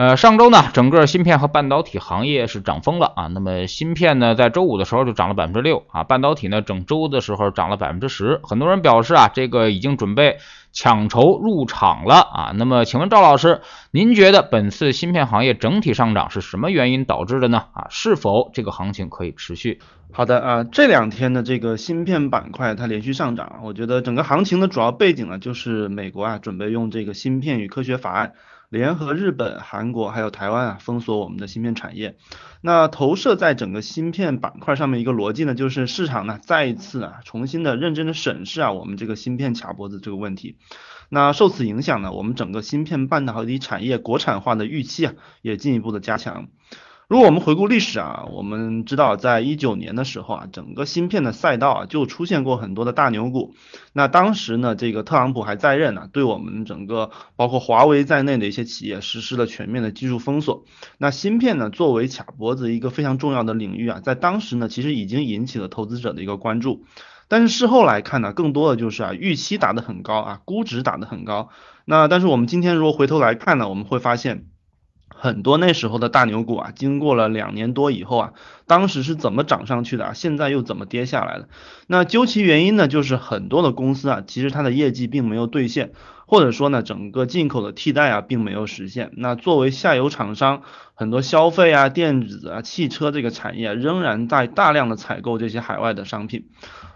呃，上周呢，整个芯片和半导体行业是涨疯了啊。那么芯片呢，在周五的时候就涨了百分之六啊，半导体呢，整周的时候涨了百分之十。很多人表示啊，这个已经准备抢筹入场了啊。那么，请问赵老师，您觉得本次芯片行业整体上涨是什么原因导致的呢？啊，是否这个行情可以持续？好的啊，这两天的这个芯片板块它连续上涨，我觉得整个行情的主要背景呢，就是美国啊准备用这个芯片与科学法案。联合日本、韩国还有台湾啊，封锁我们的芯片产业。那投射在整个芯片板块上面一个逻辑呢，就是市场呢再一次啊重新的认真的审视啊我们这个芯片卡脖子这个问题。那受此影响呢，我们整个芯片半导体产业国产化的预期啊也进一步的加强。如果我们回顾历史啊，我们知道在一九年的时候啊，整个芯片的赛道啊就出现过很多的大牛股。那当时呢，这个特朗普还在任呢，对我们整个包括华为在内的一些企业实施了全面的技术封锁。那芯片呢，作为卡脖子一个非常重要的领域啊，在当时呢，其实已经引起了投资者的一个关注。但是事后来看呢，更多的就是啊，预期打得很高啊，估值打得很高。那但是我们今天如果回头来看呢，我们会发现。很多那时候的大牛股啊，经过了两年多以后啊，当时是怎么涨上去的啊？现在又怎么跌下来的？那究其原因呢，就是很多的公司啊，其实它的业绩并没有兑现，或者说呢，整个进口的替代啊，并没有实现。那作为下游厂商，很多消费啊、电子啊、汽车这个产业仍然在大量的采购这些海外的商品。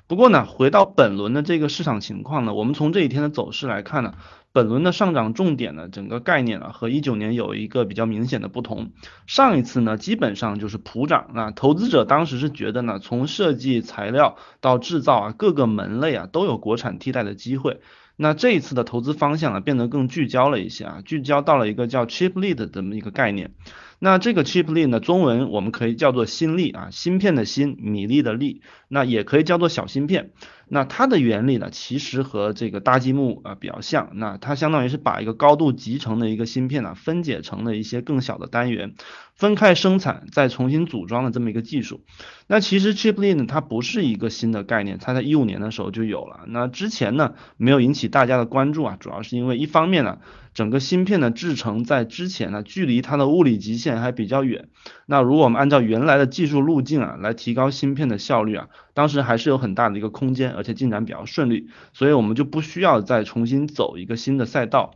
不过呢，回到本轮的这个市场情况呢，我们从这几天的走势来看呢。本轮的上涨重点呢，整个概念呢和一九年有一个比较明显的不同。上一次呢，基本上就是普涨啊，投资者当时是觉得呢，从设计材料到制造啊，各个门类啊都有国产替代的机会。那这一次的投资方向啊，变得更聚焦了一些啊，聚焦到了一个叫 cheap lead 的这么一个概念。那这个 chiplet 呢，中文我们可以叫做新粒啊，芯片的芯，米粒的粒，那也可以叫做小芯片。那它的原理呢，其实和这个搭积木啊比较像。那它相当于是把一个高度集成的一个芯片呢，分解成了一些更小的单元，分开生产再重新组装的这么一个技术。那其实 chip lead 呢，它不是一个新的概念，它在一五年的时候就有了。那之前呢，没有引起大家的关注啊，主要是因为一方面呢。整个芯片的制成在之前呢，距离它的物理极限还比较远。那如果我们按照原来的技术路径啊，来提高芯片的效率啊，当时还是有很大的一个空间，而且进展比较顺利，所以我们就不需要再重新走一个新的赛道。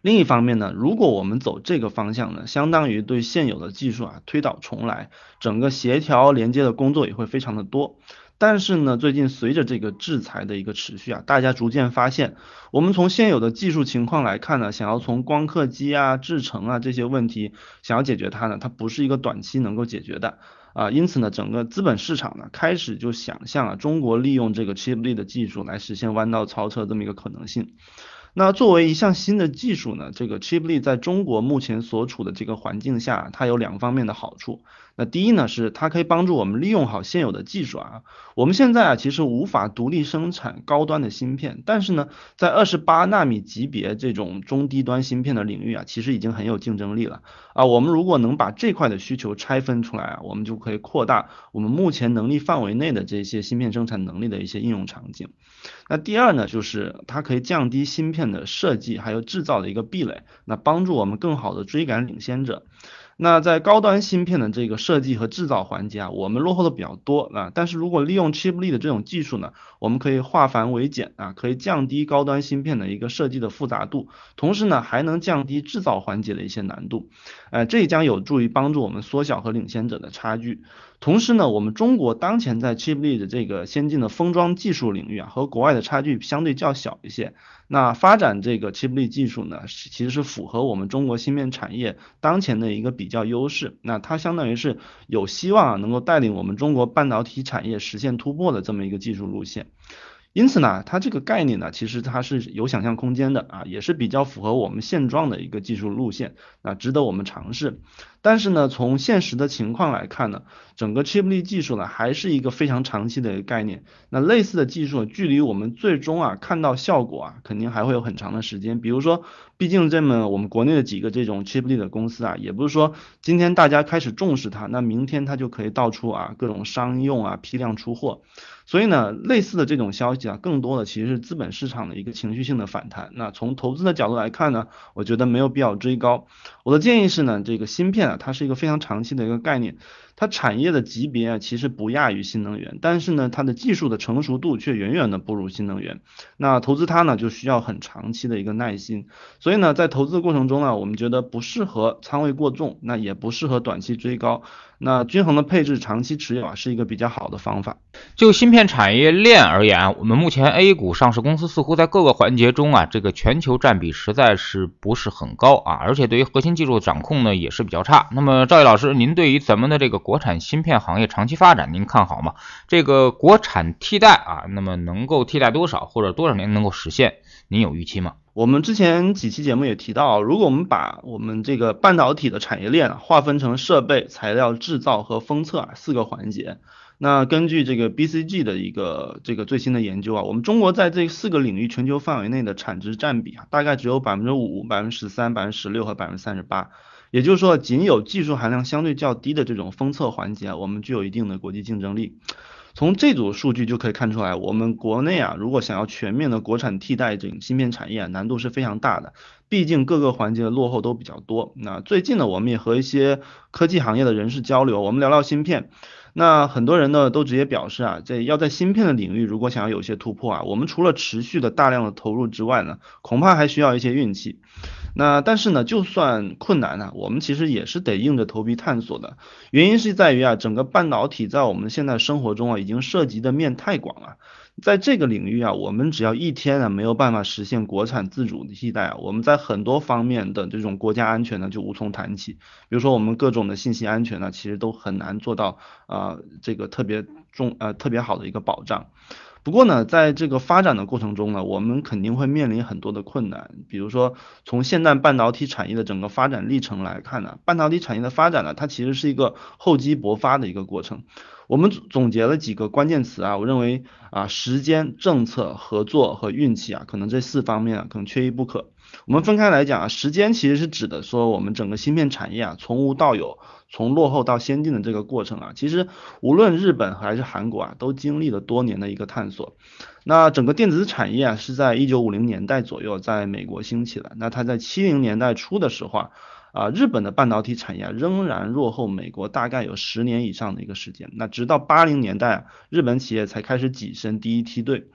另一方面呢，如果我们走这个方向呢，相当于对现有的技术啊推倒重来，整个协调连接的工作也会非常的多。但是呢，最近随着这个制裁的一个持续啊，大家逐渐发现，我们从现有的技术情况来看呢，想要从光刻机啊、制程啊这些问题想要解决它呢，它不是一个短期能够解决的啊。因此呢，整个资本市场呢开始就想象啊，中国利用这个 chiplet 的技术来实现弯道超车这么一个可能性。那作为一项新的技术呢，这个 chip lead 在中国目前所处的这个环境下，它有两方面的好处。那第一呢，是它可以帮助我们利用好现有的技术啊。我们现在啊，其实无法独立生产高端的芯片，但是呢，在二十八纳米级别这种中低端芯片的领域啊，其实已经很有竞争力了啊。我们如果能把这块的需求拆分出来啊，我们就可以扩大我们目前能力范围内的这些芯片生产能力的一些应用场景。那第二呢，就是它可以降低芯片的设计还有制造的一个壁垒，那帮助我们更好的追赶领先者。那在高端芯片的这个设计和制造环节啊，我们落后的比较多啊。但是如果利用 chip lead 的这种技术呢，我们可以化繁为简啊，可以降低高端芯片的一个设计的复杂度，同时呢，还能降低制造环节的一些难度。呃，这将有助于帮助我们缩小和领先者的差距。同时呢，我们中国当前在 chip lead 这个先进的封装技术领域啊，和国外的差距相对较小一些。那发展这个 chip lead 技术呢，其实是符合我们中国芯片产业当前的一个比较优势。那它相当于是有希望啊，能够带领我们中国半导体产业实现突破的这么一个技术路线。因此呢，它这个概念呢，其实它是有想象空间的啊，也是比较符合我们现状的一个技术路线，那值得我们尝试。但是呢，从现实的情况来看呢，整个 Chiplet 技术呢还是一个非常长期的一个概念。那类似的技术距离我们最终啊看到效果啊，肯定还会有很长的时间。比如说，毕竟这么我们国内的几个这种 Chiplet 的公司啊，也不是说今天大家开始重视它，那明天它就可以到处啊各种商用啊批量出货。所以呢，类似的这种消息啊，更多的其实是资本市场的一个情绪性的反弹。那从投资的角度来看呢，我觉得没有必要追高。我的建议是呢，这个芯片啊，它是一个非常长期的一个概念。它产业的级别啊，其实不亚于新能源，但是呢，它的技术的成熟度却远远的不如新能源。那投资它呢，就需要很长期的一个耐心。所以呢，在投资的过程中呢，我们觉得不适合仓位过重，那也不适合短期追高。那均衡的配置，长期持有啊，是一个比较好的方法。就芯片产业链而言，我们目前 A 股上市公司似乎在各个环节中啊，这个全球占比实在是不是很高啊，而且对于核心技术的掌控呢，也是比较差。那么赵毅老师，您对于咱们的这个国产芯片行业长期发展，您看好吗？这个国产替代啊，那么能够替代多少，或者多少年能够实现？您有预期吗？我们之前几期节目也提到，如果我们把我们这个半导体的产业链啊划分成设备、材料制造和封测啊四个环节，那根据这个 BCG 的一个这个最新的研究啊，我们中国在这四个领域全球范围内的产值占比啊，大概只有百分之五、百分之十三、百分之十六和百分之三十八，也就是说，仅有技术含量相对较低的这种封测环节，我们具有一定的国际竞争力。从这组数据就可以看出来，我们国内啊，如果想要全面的国产替代这种芯片产业，难度是非常大的。毕竟各个环节的落后都比较多。那最近呢，我们也和一些科技行业的人士交流，我们聊聊芯片。那很多人呢都直接表示啊，这要在芯片的领域，如果想要有些突破啊，我们除了持续的大量的投入之外呢，恐怕还需要一些运气。那但是呢，就算困难呢，我们其实也是得硬着头皮探索的。原因是在于啊，整个半导体在我们现在生活中啊，已经涉及的面太广了。在这个领域啊，我们只要一天啊没有办法实现国产自主的替代啊，我们在很多方面的这种国家安全呢就无从谈起。比如说我们各种的信息安全呢，其实都很难做到啊这个特别重呃特别好的一个保障。不过呢，在这个发展的过程中呢，我们肯定会面临很多的困难。比如说，从现代半导体产业的整个发展历程来看呢，半导体产业的发展呢，它其实是一个厚积薄发的一个过程。我们总结了几个关键词啊，我认为啊，时间、政策、合作和运气啊，可能这四方面啊，可能缺一不可。我们分开来讲啊，时间其实是指的说我们整个芯片产业啊，从无到有。从落后到先进的这个过程啊，其实无论日本还是韩国啊，都经历了多年的一个探索。那整个电子产业啊，是在一九五零年代左右在美国兴起的。那它在七零年代初的时候啊，啊日本的半导体产业仍然落后美国大概有十年以上的一个时间。那直到八零年代啊，日本企业才开始跻身第一梯队。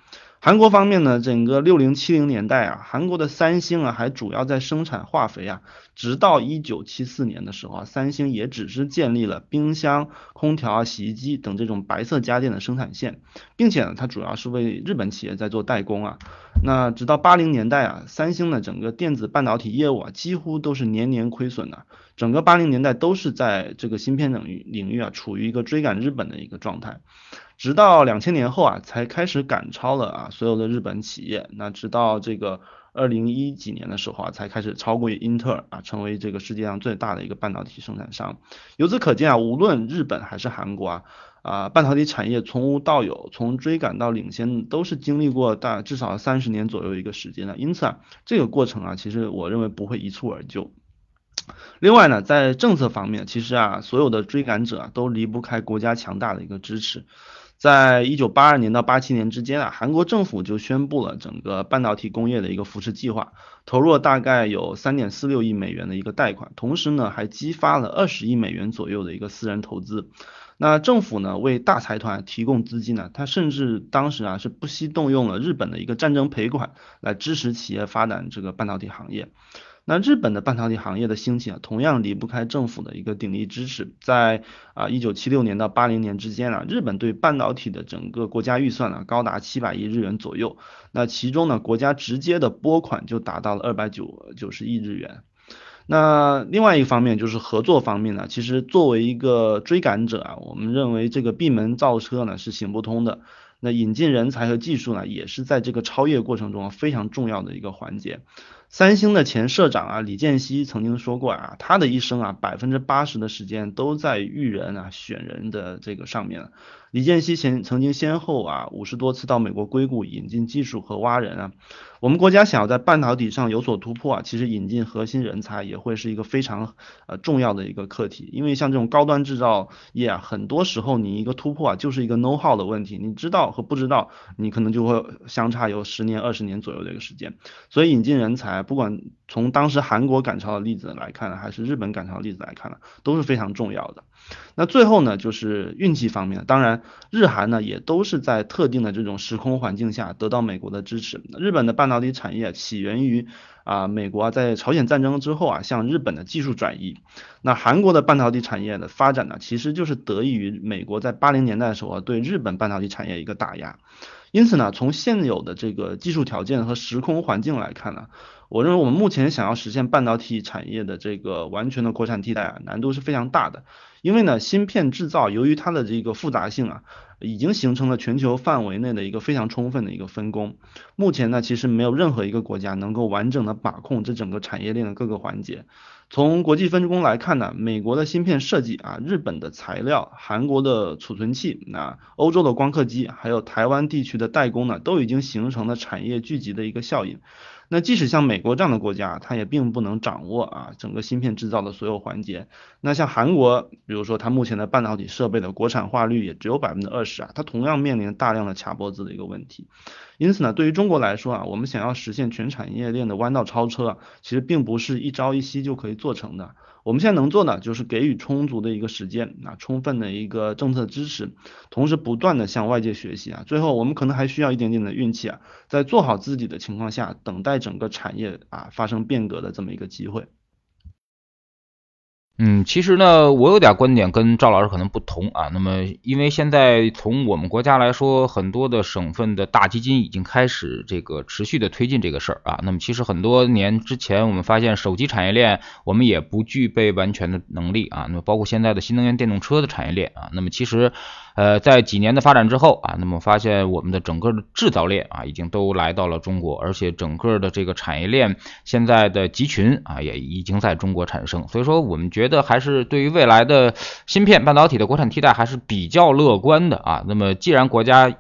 韩国方面呢，整个六零七零年代啊，韩国的三星啊还主要在生产化肥啊，直到一九七四年的时候啊，三星也只是建立了冰箱、空调啊、洗衣机等这种白色家电的生产线，并且呢，它主要是为日本企业在做代工啊。那直到八零年代啊，三星的整个电子半导体业务啊，几乎都是年年亏损的，整个八零年代都是在这个芯片领域领域啊，处于一个追赶日本的一个状态。直到两千年后啊，才开始赶超了啊所有的日本企业。那直到这个二零一几年的时候啊，才开始超过英特尔啊，成为这个世界上最大的一个半导体生产商。由此可见啊，无论日本还是韩国啊，啊半导体产业从无到有，从追赶到领先，都是经历过大至少三十年左右一个时间的。因此啊，这个过程啊，其实我认为不会一蹴而就。另外呢，在政策方面，其实啊，所有的追赶者啊，都离不开国家强大的一个支持。在一九八二年到八七年之间啊，韩国政府就宣布了整个半导体工业的一个扶持计划，投入了大概有三点四六亿美元的一个贷款，同时呢还激发了二十亿美元左右的一个私人投资。那政府呢为大财团提供资金呢，他甚至当时啊是不惜动用了日本的一个战争赔款来支持企业发展这个半导体行业。那日本的半导体行业的兴起啊，同样离不开政府的一个鼎力支持。在啊一九七六年到八零年之间啊，日本对半导体的整个国家预算呢，高达七百亿日元左右。那其中呢，国家直接的拨款就达到了二百九九十亿日元。那另外一方面就是合作方面呢，其实作为一个追赶者啊，我们认为这个闭门造车呢是行不通的。那引进人才和技术呢，也是在这个超越过程中非常重要的一个环节。三星的前社长啊李健熙曾经说过啊，他的一生啊百分之八十的时间都在育人啊选人的这个上面。李健熙前曾经先后啊五十多次到美国硅谷引进技术和挖人啊。我们国家想要在半导体上有所突破啊，其实引进核心人才也会是一个非常呃重要的一个课题。因为像这种高端制造业啊，很多时候你一个突破啊就是一个 know how 的问题，你知道和不知道，你可能就会相差有十年二十年左右的一个时间。所以引进人才，不管从当时韩国赶超的例子来看，还是日本赶超的例子来看呢，都是非常重要的。那最后呢，就是运气方面，当然日韩呢也都是在特定的这种时空环境下得到美国的支持。日本的半半导体产业起源于啊美国在朝鲜战争之后啊向日本的技术转移。那韩国的半导体产业的发展呢，其实就是得益于美国在八零年代的时候啊对日本半导体产业一个打压。因此呢，从现有的这个技术条件和时空环境来看呢。我认为我们目前想要实现半导体产业的这个完全的国产替代啊，难度是非常大的。因为呢，芯片制造由于它的这个复杂性啊，已经形成了全球范围内的一个非常充分的一个分工。目前呢，其实没有任何一个国家能够完整的把控这整个产业链的各个环节。从国际分工来看呢，美国的芯片设计啊，日本的材料，韩国的储存器，那欧洲的光刻机，还有台湾地区的代工呢，都已经形成了产业聚集的一个效应。那即使像美国这样的国家，它也并不能掌握啊整个芯片制造的所有环节。那像韩国，比如说它目前的半导体设备的国产化率也只有百分之二十啊，它同样面临大量的卡脖子的一个问题。因此呢，对于中国来说啊，我们想要实现全产业链的弯道超车啊，其实并不是一朝一夕就可以做成的。我们现在能做的就是给予充足的一个时间，啊，充分的一个政策支持，同时不断的向外界学习啊。最后我们可能还需要一点点的运气啊，在做好自己的情况下，等待整个产业啊发生变革的这么一个机会。嗯，其实呢，我有点观点跟赵老师可能不同啊。那么，因为现在从我们国家来说，很多的省份的大基金已经开始这个持续的推进这个事儿啊。那么，其实很多年之前，我们发现手机产业链我们也不具备完全的能力啊。那么，包括现在的新能源电动车的产业链啊。那么，其实。呃，在几年的发展之后啊，那么发现我们的整个的制造链啊，已经都来到了中国，而且整个的这个产业链现在的集群啊，也已经在中国产生。所以说，我们觉得还是对于未来的芯片半导体的国产替代还是比较乐观的啊。那么，既然国家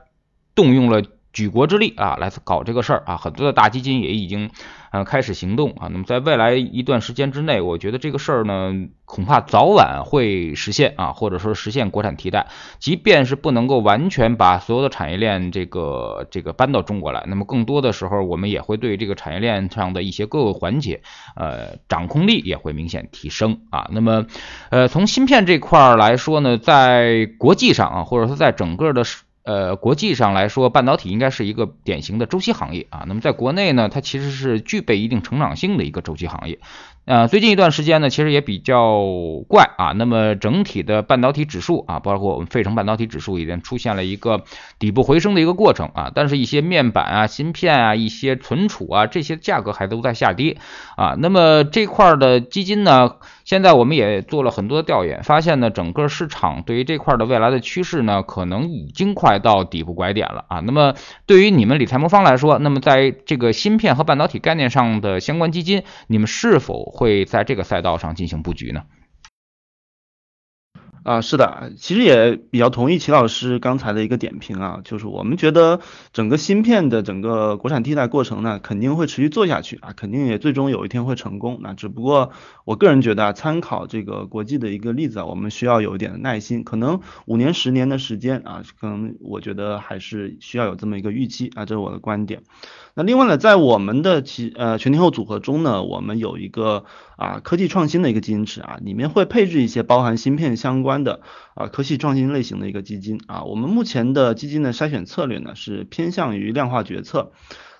动用了。举国之力啊，来搞这个事儿啊，很多的大基金也已经呃开始行动啊。那么在未来一段时间之内，我觉得这个事儿呢，恐怕早晚会实现啊，或者说实现国产替代。即便是不能够完全把所有的产业链这个这个搬到中国来，那么更多的时候，我们也会对这个产业链上的一些各个环节，呃，掌控力也会明显提升啊。那么呃，从芯片这块儿来说呢，在国际上啊，或者说在整个的。呃，国际上来说，半导体应该是一个典型的周期行业啊。那么在国内呢，它其实是具备一定成长性的一个周期行业。呃，最近一段时间呢，其实也比较怪啊。那么整体的半导体指数啊，包括我们费城半导体指数，已经出现了一个底部回升的一个过程啊。但是，一些面板啊、芯片啊、一些存储啊这些价格还都在下跌啊。那么这块的基金呢，现在我们也做了很多的调研，发现呢，整个市场对于这块的未来的趋势呢，可能已经快到底部拐点了啊。那么对于你们理财魔方来说，那么在这个芯片和半导体概念上的相关基金，你们是否？会在这个赛道上进行布局呢？啊，是的，其实也比较同意齐老师刚才的一个点评啊，就是我们觉得整个芯片的整个国产替代过程呢，肯定会持续做下去啊，肯定也最终有一天会成功。那只不过我个人觉得啊，参考这个国际的一个例子啊，我们需要有一点耐心，可能五年、十年的时间啊，可能我觉得还是需要有这么一个预期啊，这是我的观点。那另外呢，在我们的其呃全天候组合中呢，我们有一个啊科技创新的一个基金池啊，里面会配置一些包含芯片相关关的啊科技创新类型的一个基金啊。我们目前的基金的筛选策略呢是偏向于量化决策。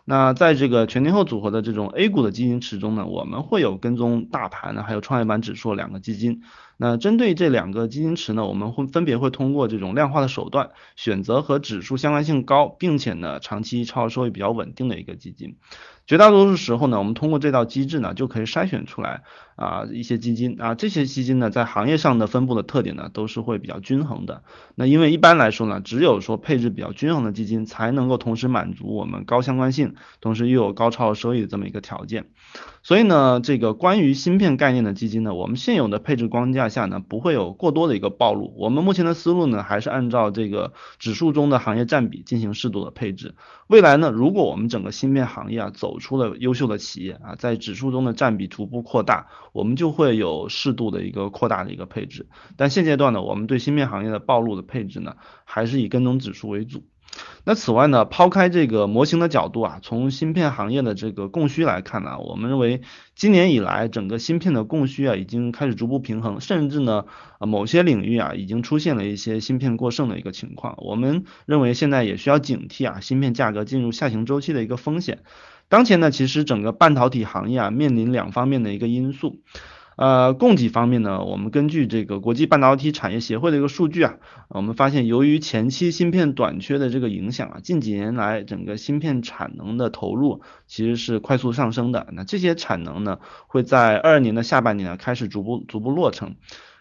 那在这个全天候组合的这种 A 股的基金池中呢，我们会有跟踪大盘呢，还有创业板指数两个基金。那针对这两个基金池呢，我们会分别会通过这种量化的手段，选择和指数相关性高，并且呢长期超额收益比较稳定的一个基金。绝大多数时候呢，我们通过这道机制呢，就可以筛选出来啊一些基金啊，这些基金呢，在行业上的分布的特点呢，都是会比较均衡的。那因为一般来说呢，只有说配置比较均衡的基金，才能够同时满足我们高相关性，同时又有高超额收益的这么一个条件。所以呢，这个关于芯片概念的基金呢，我们现有的配置框架下呢，不会有过多的一个暴露。我们目前的思路呢，还是按照这个指数中的行业占比进行适度的配置。未来呢，如果我们整个芯片行业啊走出了优秀的企业啊，在指数中的占比逐步扩大，我们就会有适度的一个扩大的一个配置。但现阶段呢，我们对芯片行业的暴露的配置呢，还是以跟踪指数为主。那此外呢，抛开这个模型的角度啊，从芯片行业的这个供需来看呢，我们认为今年以来整个芯片的供需啊已经开始逐步平衡，甚至呢，呃某些领域啊已经出现了一些芯片过剩的一个情况。我们认为现在也需要警惕啊，芯片价格进入下行周期的一个风险。当前呢，其实整个半导体行业啊面临两方面的一个因素。呃，供给方面呢，我们根据这个国际半导体产业协会的一个数据啊，我们发现由于前期芯片短缺的这个影响啊，近几年来整个芯片产能的投入其实是快速上升的。那这些产能呢，会在二二年的下半年呢开始逐步逐步落成。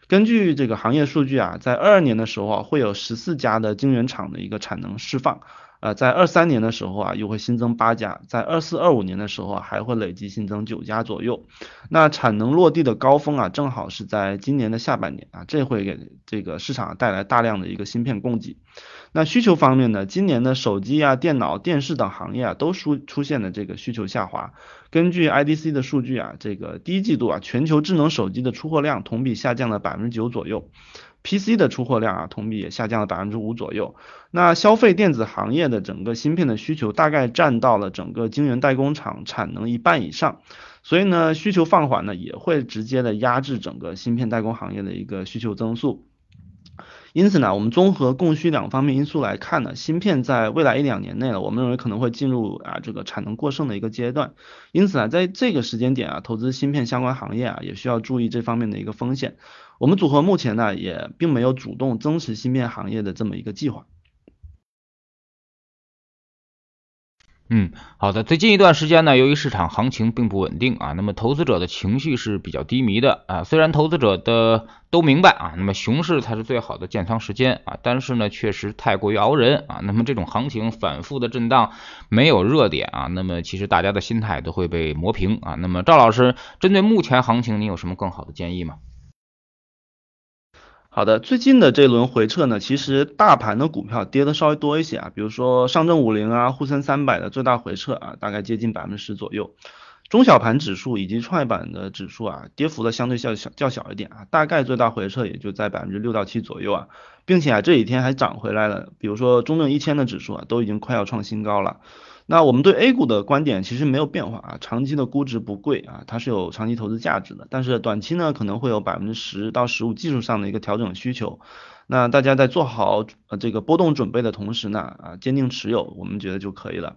根据这个行业数据啊，在二二年的时候啊，会有十四家的晶圆厂的一个产能释放。呃，在二三年的时候啊，又会新增八家；在二四、二五年的时候啊，还会累计新增九家左右。那产能落地的高峰啊，正好是在今年的下半年啊，这会给这个市场带来大量的一个芯片供给。那需求方面呢，今年的手机啊、电脑、电视等行业啊，都出出现了这个需求下滑。根据 IDC 的数据啊，这个第一季度啊，全球智能手机的出货量同比下降了百分之九左右。PC 的出货量啊，同比也下降了百分之五左右。那消费电子行业的整个芯片的需求大概占到了整个晶圆代工厂产能一半以上，所以呢，需求放缓呢，也会直接的压制整个芯片代工行业的一个需求增速。因此呢，我们综合供需两方面因素来看呢，芯片在未来一两年内呢，我们认为可能会进入啊这个产能过剩的一个阶段。因此呢，在这个时间点啊，投资芯片相关行业啊，也需要注意这方面的一个风险。我们组合目前呢，也并没有主动增持芯片行业的这么一个计划。嗯，好的。最近一段时间呢，由于市场行情并不稳定啊，那么投资者的情绪是比较低迷的啊。虽然投资者的都明白啊，那么熊市才是最好的建仓时间啊，但是呢，确实太过于熬人啊。那么这种行情反复的震荡，没有热点啊，那么其实大家的心态都会被磨平啊。那么赵老师，针对目前行情，你有什么更好的建议吗？好的，最近的这轮回撤呢，其实大盘的股票跌的稍微多一些啊，比如说上证五零啊、沪深三百的最大回撤啊，大概接近百分之十左右，中小盘指数以及创业板的指数啊，跌幅的相对较小较小一点啊，大概最大回撤也就在百分之六到七左右啊，并且啊这几天还涨回来了，比如说中证一千的指数啊，都已经快要创新高了。那我们对 A 股的观点其实没有变化啊，长期的估值不贵啊，它是有长期投资价值的，但是短期呢可能会有百分之十到十五技术上的一个调整需求，那大家在做好呃这个波动准备的同时呢啊坚定持有，我们觉得就可以了。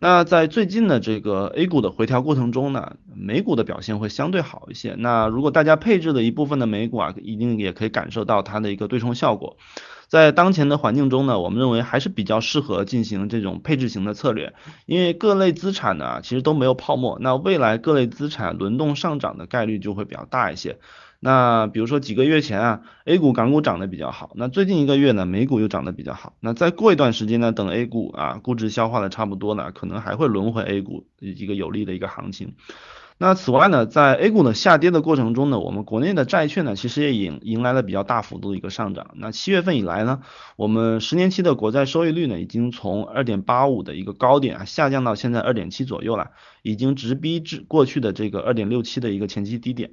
那在最近的这个 A 股的回调过程中呢，美股的表现会相对好一些。那如果大家配置的一部分的美股啊，一定也可以感受到它的一个对冲效果。在当前的环境中呢，我们认为还是比较适合进行这种配置型的策略，因为各类资产呢其实都没有泡沫，那未来各类资产轮动上涨的概率就会比较大一些。那比如说几个月前啊，A 股、港股涨得比较好，那最近一个月呢，美股又涨得比较好。那再过一段时间呢，等 A 股啊估值消化的差不多了，可能还会轮回 A 股一个有利的一个行情。那此外呢，在 A 股的下跌的过程中呢，我们国内的债券呢，其实也迎迎来了比较大幅度的一个上涨。那七月份以来呢，我们十年期的国债收益率呢，已经从二点八五的一个高点啊，下降到现在二点七左右了，已经直逼至过去的这个二点六七的一个前期低点。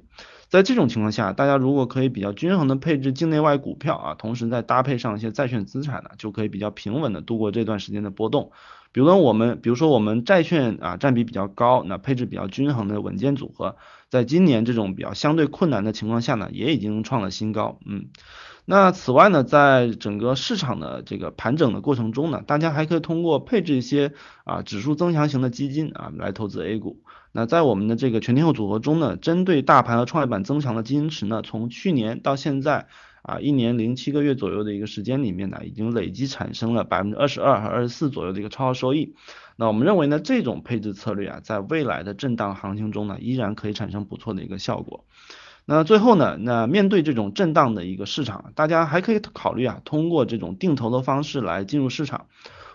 在这种情况下，大家如果可以比较均衡的配置境内外股票啊，同时再搭配上一些债券资产呢，就可以比较平稳的度过这段时间的波动。比如说我们，比如说我们债券啊占比比较高，那配置比较均衡的稳健组合，在今年这种比较相对困难的情况下呢，也已经创了新高。嗯，那此外呢，在整个市场的这个盘整的过程中呢，大家还可以通过配置一些啊指数增强型的基金啊来投资 A 股。那在我们的这个全天候组合中呢，针对大盘和创业板增强的基金池呢，从去年到现在。啊，一年零七个月左右的一个时间里面呢，已经累计产生了百分之二十二和二十四左右的一个超额收益。那我们认为呢，这种配置策略啊，在未来的震荡行情中呢，依然可以产生不错的一个效果。那最后呢，那面对这种震荡的一个市场，大家还可以考虑啊，通过这种定投的方式来进入市场。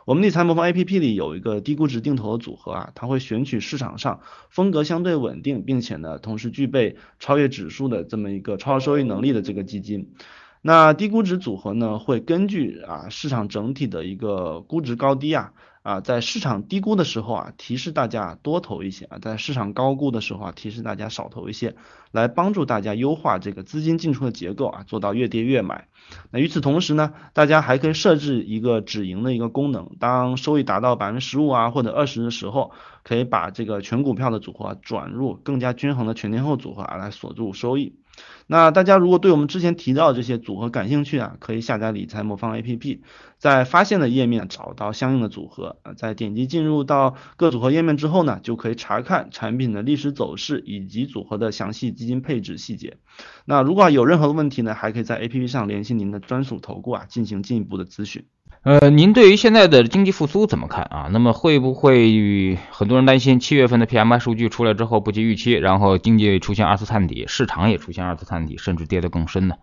我们理财魔方 A P P 里有一个低估值定投的组合啊，它会选取市场上风格相对稳定，并且呢，同时具备超越指数的这么一个超额收益能力的这个基金。那低估值组合呢，会根据啊市场整体的一个估值高低啊。啊，在市场低估的时候啊，提示大家多投一些啊；在市场高估的时候啊，提示大家少投一些，来帮助大家优化这个资金进出的结构啊，做到越跌越买。那与此同时呢，大家还可以设置一个止盈的一个功能，当收益达到百分之十五啊或者二十的时候，可以把这个全股票的组合转入更加均衡的全天候组合啊，来锁住收益。那大家如果对我们之前提到的这些组合感兴趣啊，可以下载理财魔方 APP，在发现的页面找到相应的组合啊，在点击进入到各组合页面之后呢，就可以查看产品的历史走势以及组合的详细基金配置细节。那如果有任何的问题呢，还可以在 APP 上联系您的专属投顾啊，进行进一步的咨询。呃，您对于现在的经济复苏怎么看啊？那么会不会很多人担心七月份的 PMI 数据出来之后不及预期，然后经济出现二次探底，市场也出现二次探底，甚至跌得更深呢？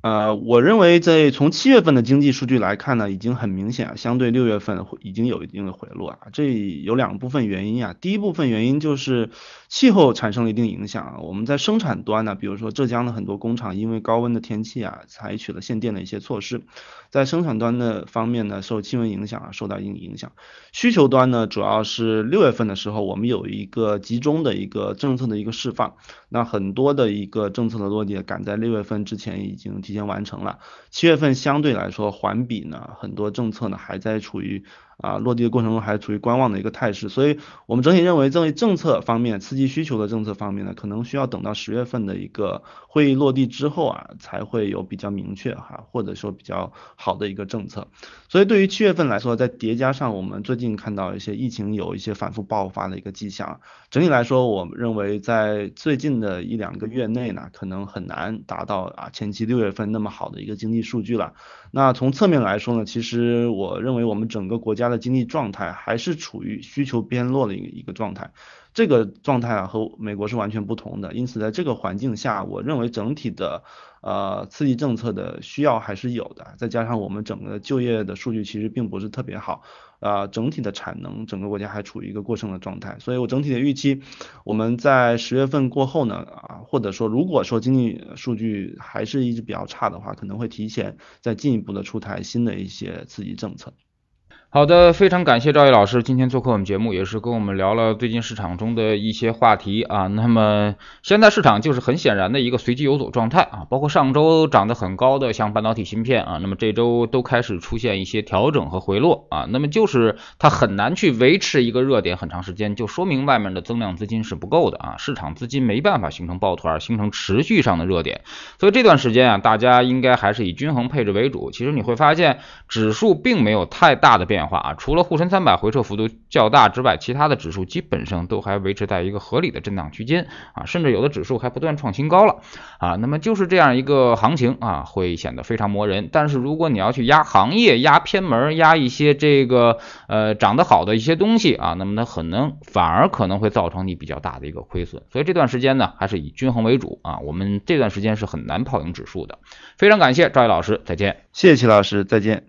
呃，我认为在从七月份的经济数据来看呢，已经很明显啊，相对六月份已经有一定的回落啊。这有两部分原因啊，第一部分原因就是气候产生了一定影响啊。我们在生产端呢，比如说浙江的很多工厂因为高温的天气啊，采取了限电的一些措施，在生产端的方面呢，受气温影响啊，受到一定影响。需求端呢，主要是六月份的时候，我们有一个集中的一个政策的一个释放，那很多的一个政策的落地赶在六月份之前已经。提前完成了，七月份相对来说环比呢，很多政策呢还在处于啊落地的过程中，还处于观望的一个态势，所以我们整体认为，这为政策方面刺激需求的政策方面呢，可能需要等到十月份的一个会议落地之后啊，才会有比较明确哈，或者说比较好的一个政策。所以对于七月份来说，在叠加上我们最近看到一些疫情有一些反复爆发的一个迹象，整体来说，我们认为在最近的一两个月内呢，可能很难达到啊前期六月份那么好的一个经济数据了。那从侧面来说呢，其实我认为我们整个国家的经济状态还是处于需求偏弱的一个一个状态。这个状态啊和美国是完全不同的，因此在这个环境下，我认为整体的呃刺激政策的需要还是有的。再加上我们整个就业的数据其实并不是特别好，啊，整体的产能整个国家还处于一个过剩的状态，所以我整体的预期，我们在十月份过后呢，啊，或者说如果说经济数据还是一直比较差的话，可能会提前再进一步的出台新的一些刺激政策。好的，非常感谢赵毅老师今天做客我们节目，也是跟我们聊了最近市场中的一些话题啊。那么现在市场就是很显然的一个随机游走状态啊，包括上周涨得很高的像半导体芯片啊，那么这周都开始出现一些调整和回落啊。那么就是它很难去维持一个热点很长时间，就说明外面的增量资金是不够的啊，市场资金没办法形成抱团，形成持续上的热点。所以这段时间啊，大家应该还是以均衡配置为主。其实你会发现指数并没有太大的变。变化啊，除了沪深三百回撤幅度较大之外，其他的指数基本上都还维持在一个合理的震荡区间啊，甚至有的指数还不断创新高了啊。那么就是这样一个行情啊，会显得非常磨人。但是如果你要去压行业、压偏门、压一些这个呃涨得好的一些东西啊，那么它可能反而可能会造成你比较大的一个亏损。所以这段时间呢，还是以均衡为主啊。我们这段时间是很难跑赢指数的。非常感谢赵毅老师，再见。谢谢齐老师，再见。